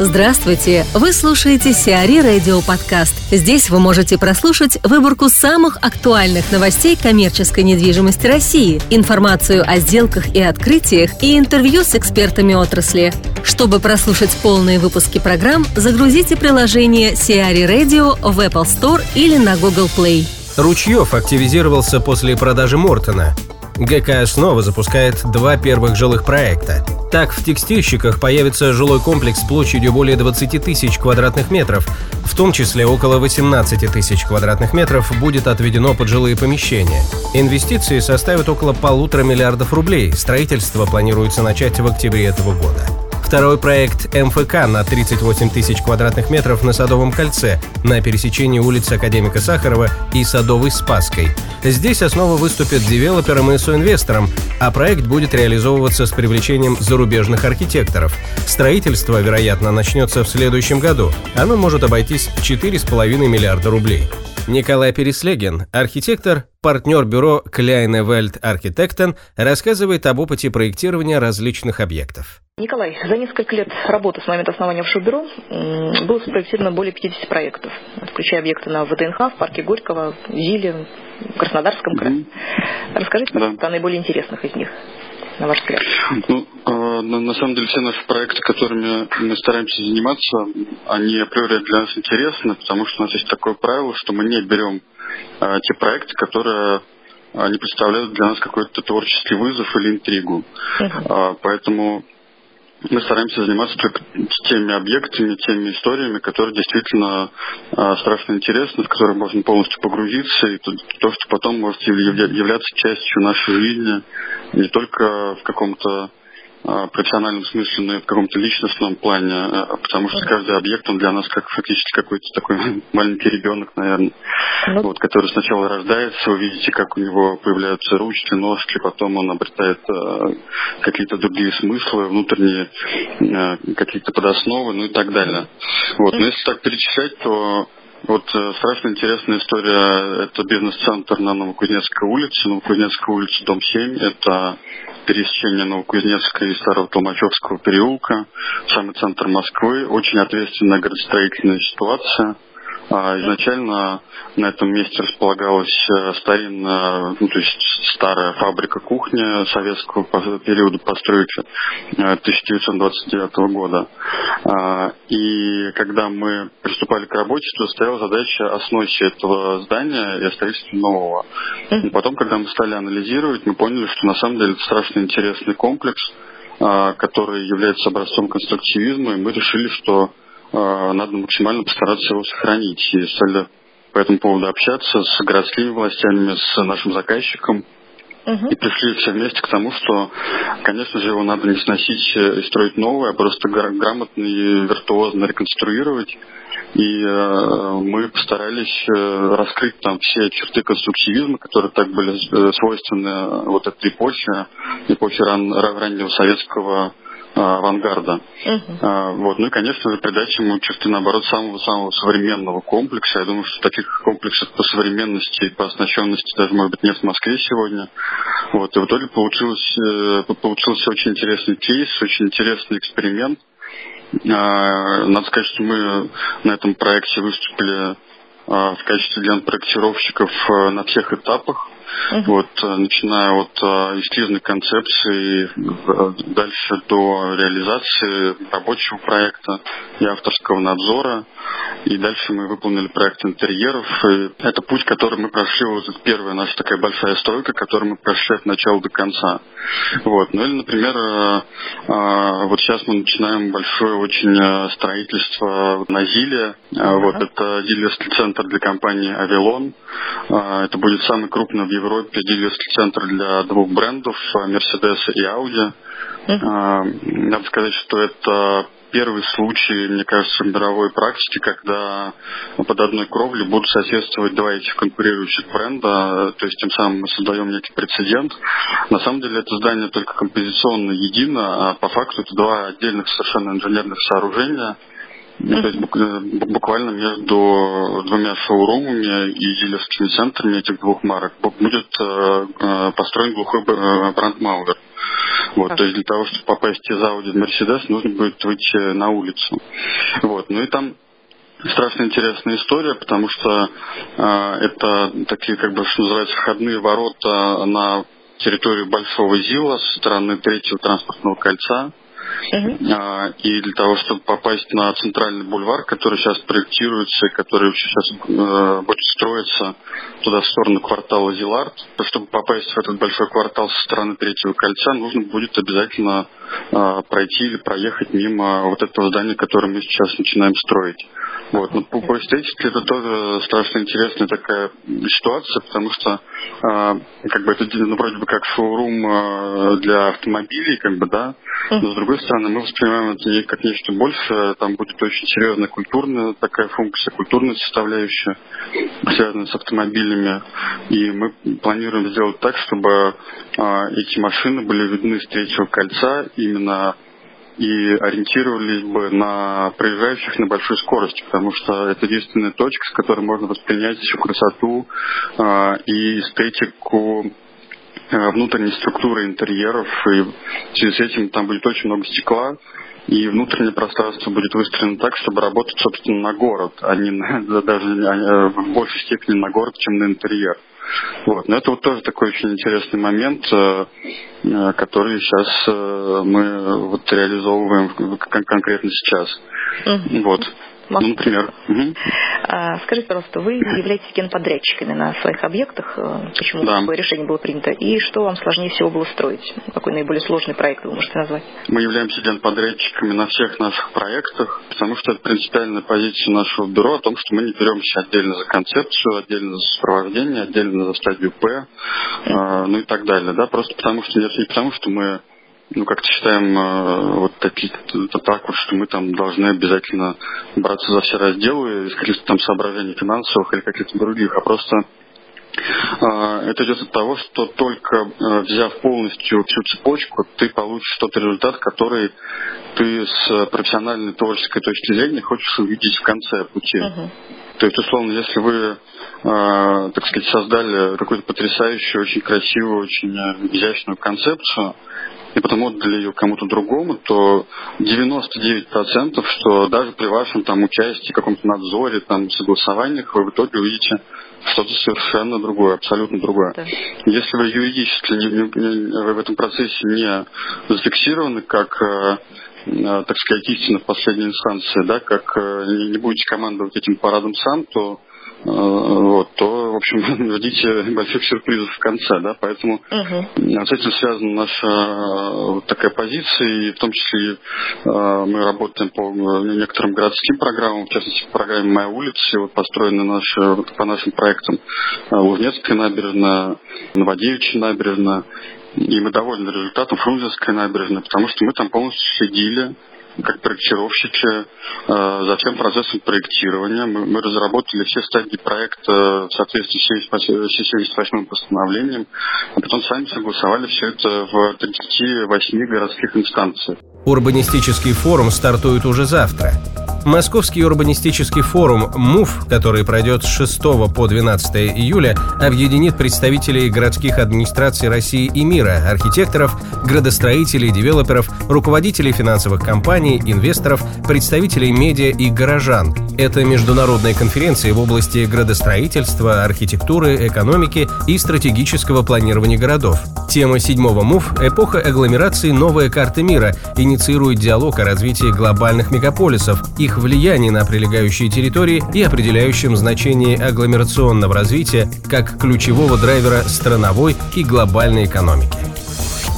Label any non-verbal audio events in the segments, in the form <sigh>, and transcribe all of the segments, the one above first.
Здравствуйте! Вы слушаете Сиари Радио Подкаст. Здесь вы можете прослушать выборку самых актуальных новостей коммерческой недвижимости России, информацию о сделках и открытиях и интервью с экспертами отрасли. Чтобы прослушать полные выпуски программ, загрузите приложение Сиари Radio в Apple Store или на Google Play. Ручьев активизировался после продажи Мортона. ГК снова запускает два первых жилых проекта. Так, в текстильщиках появится жилой комплекс площадью более 20 тысяч квадратных метров, в том числе около 18 тысяч квадратных метров будет отведено под жилые помещения. Инвестиции составят около полутора миллиардов рублей. Строительство планируется начать в октябре этого года. Второй проект МФК на 38 тысяч квадратных метров на Садовом кольце на пересечении улиц Академика Сахарова и Садовой Спаской. Здесь основа выступит девелопером и соинвестором, а проект будет реализовываться с привлечением зарубежных архитекторов. Строительство, вероятно, начнется в следующем году. Оно может обойтись в 4,5 миллиарда рублей. Николай Переслегин, архитектор, партнер бюро Kleine Welt Architekten, рассказывает об опыте проектирования различных объектов. Николай, за несколько лет работы с момента основания бюро было спроектировано более 50 проектов, включая объекты на ВДНХ, в парке Горького, в Зиле, в Краснодарском крае. Mm-hmm. Расскажите, пожалуйста, да. о наиболее интересных из них на ваш взгляд? Ну, на самом деле все наши проекты, которыми мы стараемся заниматься, они априори для нас интересны, потому что у нас есть такое правило, что мы не берем э, те проекты, которые не представляют для нас какой-то творческий вызов или интригу. Uh-huh. Поэтому мы стараемся заниматься только теми объектами, теми историями, которые действительно страшно интересны, в которые можно полностью погрузиться, и то, то, что потом может являться частью нашей жизни, не только в каком-то а, профессиональном смысле, но и в каком-то личностном плане, а, потому что каждый объект, он для нас как фактически какой-то такой <laughs> маленький ребенок, наверное, ну, вот, который сначала рождается, вы видите, как у него появляются ручки, ножки, потом он обретает э, какие-то другие смыслы, внутренние э, какие-то подосновы, ну и так далее. Вот, но если так перечислять, то вот э, страшно интересная история. Это бизнес-центр на Новокузнецкой улице. Новокузнецкая улица, дом 7. Это пересечение Новокузнецкого и Старого Толмачевского переулка, самый центр Москвы. Очень ответственная градостроительная ситуация. А, изначально на этом месте располагалась э, старинная, ну, то есть старая фабрика кухни советского периода постройки 1929 э, года. А, и когда мы приступали к работе, то стояла задача о сносе этого здания и о строительстве нового. И потом, когда мы стали анализировать, мы поняли, что на самом деле это страшно интересный комплекс, а, который является образцом конструктивизма, и мы решили, что надо максимально постараться его сохранить. И стали по этому поводу общаться с городскими властями, с нашим заказчиком. Угу. И пришли все вместе к тому, что, конечно же, его надо не сносить и строить новое, а просто грамотно и виртуозно реконструировать. И э, мы постарались э, раскрыть там все черты конструктивизма, которые так были э, свойственны вот этой эпохе, эпохе ран, раннего советского а, авангарда. Uh-huh. А, вот. Ну и, конечно же, придать ему черты, наоборот, самого-самого современного комплекса. Я думаю, что таких комплексов по современности и по оснащенности даже, может быть, нет в Москве сегодня. Вот. И в итоге получилось, э, получился очень интересный кейс, очень интересный эксперимент. А, надо сказать, что мы на этом проекте выступили в качестве генпроектировщиков э, на всех этапах. Uh-huh. Вот, э, начиная от эскизной концепции, э, дальше до реализации рабочего проекта и авторского надзора. И дальше мы выполнили проект интерьеров. И это путь, который мы прошли, вот это первая наша такая большая стройка, которую мы прошли от начала до конца. Вот. Ну или, например, вот сейчас мы начинаем большое очень строительство на Зиле. Вот это дилерский центр для компании «Авилон». Это будет самый крупный в Европе дилерский центр для двух брендов, Mercedes и Audi. Надо сказать, что это первый случай, мне кажется, в мировой практике, когда под одной кровлей будут соседствовать два этих конкурирующих бренда, то есть тем самым мы создаем некий прецедент. На самом деле это здание только композиционно едино, а по факту это два отдельных совершенно инженерных сооружения – ну, то есть буквально между двумя шоурумами и дилерскими центрами этих двух марок будет э, э, построен глухой э, бренд Маугер. Вот, то есть для того, чтобы попасть из Audi в Mercedes, нужно будет выйти на улицу. Вот, ну и там страшно интересная история, потому что э, это такие, как бы, что называется, входные ворота на территорию Большого Зила со стороны третьего транспортного кольца. Uh-huh. И для того, чтобы попасть на центральный бульвар, который сейчас проектируется, который сейчас э, будет строиться туда в сторону квартала Зилард, чтобы попасть в этот большой квартал со стороны третьего кольца, нужно будет обязательно э, пройти или проехать мимо вот этого здания, которое мы сейчас начинаем строить. Вот. Но по, по эстетике это тоже страшно интересная такая ситуация, потому что э, как бы это ну, вроде бы как шоурум э, для автомобилей, как бы, да, но с другой стороны мы воспринимаем это не как нечто большее, там будет очень серьезная культурная такая функция, культурная составляющая, связанная с автомобилями, и мы планируем сделать так, чтобы э, эти машины были видны с третьего кольца именно и ориентировались бы на проезжающих на большой скорости, потому что это единственная точка, с которой можно воспринять всю красоту э, и эстетику э, внутренней структуры интерьеров, и в связи с этим там будет очень много стекла, и внутреннее пространство будет выстроено так, чтобы работать, собственно, на город, а не на, <laughs> даже а, в большей степени на город, чем на интерьер. Вот. Но это вот тоже такой очень интересный момент, э, э, который сейчас э, мы вот реализовываем конкретно сейчас. Mm-hmm. Вот. Ну, например. Угу. А, скажите, пожалуйста, вы являетесь генподрядчиками на своих объектах. Почему да. такое решение было принято? И что вам сложнее всего было строить? Какой наиболее сложный проект вы можете назвать? Мы являемся генподрядчиками на всех наших проектах, потому что это принципиальная позиция нашего бюро о том, что мы не беремся отдельно за концепцию, отдельно за сопровождение, отдельно за стадию П, mm. ну и так далее. Да? Просто потому что не потому что мы ну, как-то считаем э, вот такие, это так вот, что мы там должны обязательно браться за все разделы из каких-то там соображений финансовых или каких-то других, а просто э, это идет от того, что только э, взяв полностью всю цепочку, ты получишь тот результат, который ты с профессиональной творческой точки зрения хочешь увидеть в конце пути. Uh-huh. То есть, условно, если вы, так сказать, создали какую-то потрясающую, очень красивую, очень изящную концепцию, и потом отдали ее кому-то другому, то 99% что даже при вашем там участии, каком-то надзоре, там согласованиях, вы в итоге увидите что-то совершенно другое, абсолютно другое. Да. Если вы юридически не, не, не, в этом процессе не зафиксированы как э, э, так сказать, истина в последней инстанции, да, как э, не будете командовать этим парадом сам, то вот, то, в общем, <laughs> ждите больших сюрпризов в конце, да, поэтому угу. с этим связана наша э, вот такая позиция, и в том числе мы работаем по некоторым городским программам, в частности, по программе «Моя улица», вот построены наши, по нашим проектам Лужнецкая набережная, Новодевичья набережная, и мы довольны результатом Фрунзенской набережной, потому что мы там полностью следили как проектировщики э, за всем процессом проектирования. Мы, мы разработали все стадии проекта в соответствии с 78 постановлением, а потом сами согласовали все это в 38 городских инстанциях. Урбанистический форум стартует уже завтра. Московский урбанистический форум МУФ, который пройдет с 6 по 12 июля, объединит представителей городских администраций России и мира, архитекторов, градостроителей, девелоперов, руководителей финансовых компаний, инвесторов, представителей медиа и горожан. Это международные конференции в области градостроительства, архитектуры, экономики и стратегического планирования городов. Тема седьмого МУФ «Эпоха агломерации. Новая карта мира» инициирует диалог о развитии глобальных мегаполисов, их влиянии на прилегающие территории и определяющем значении агломерационного развития как ключевого драйвера страновой и глобальной экономики.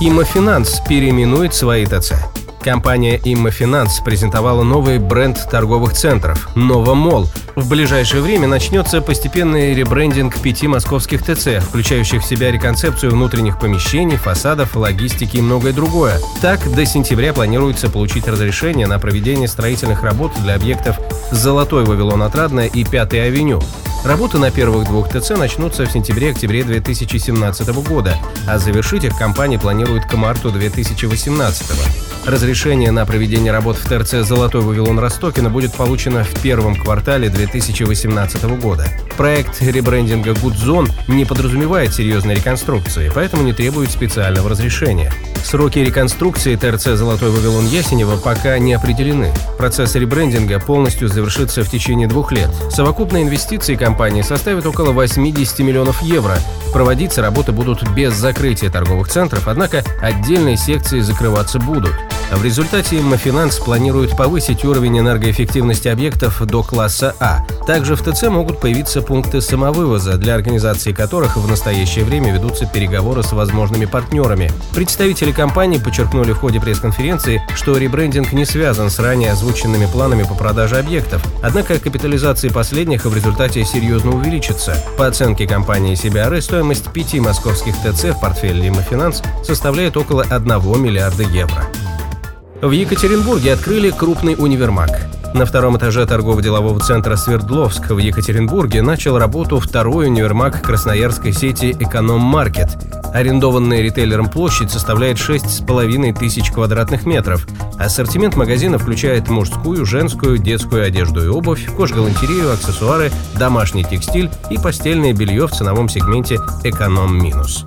Имофинанс переименует свои ТЦ. Компания Иммофинанс презентовала новый бренд торговых центров – Новомол. В ближайшее время начнется постепенный ребрендинг пяти московских ТЦ, включающих в себя реконцепцию внутренних помещений, фасадов, логистики и многое другое. Так, до сентября планируется получить разрешение на проведение строительных работ для объектов «Золотой Вавилон Отрадная» и «Пятая авеню». Работы на первых двух ТЦ начнутся в сентябре-октябре 2017 года, а завершить их компания планирует к марту 2018 Разрешение на проведение работ в ТРЦ «Золотой Вавилон Ростокина» будет получено в первом квартале 2018 2018 года. Проект ребрендинга Zone не подразумевает серьезной реконструкции, поэтому не требует специального разрешения. Сроки реконструкции ТРЦ «Золотой Вавилон Ясенева» пока не определены. Процесс ребрендинга полностью завершится в течение двух лет. Совокупные инвестиции компании составят около 80 миллионов евро. Проводиться работы будут без закрытия торговых центров, однако отдельные секции закрываться будут. В результате Иммофинанс планирует повысить уровень энергоэффективности объектов до класса А. Также в ТЦ могут появиться пункты самовывоза, для организации которых в настоящее время ведутся переговоры с возможными партнерами. Представители компании подчеркнули в ходе пресс-конференции, что ребрендинг не связан с ранее озвученными планами по продаже объектов, однако капитализация последних в результате серьезно увеличится. По оценке компании CBRE, стоимость пяти московских ТЦ в портфеле Иммофинанс составляет около 1 миллиарда евро. В Екатеринбурге открыли крупный универмаг. На втором этаже торгово-делового центра Свердловск в Екатеринбурге начал работу второй универмаг красноярской сети «Эконом-маркет». Арендованная ритейлером площадь составляет 6,5 тысяч квадратных метров. Ассортимент магазина включает мужскую, женскую, детскую одежду и обувь, кожгалантерею, аксессуары, домашний текстиль и постельное белье в ценовом сегменте «Эконом-минус».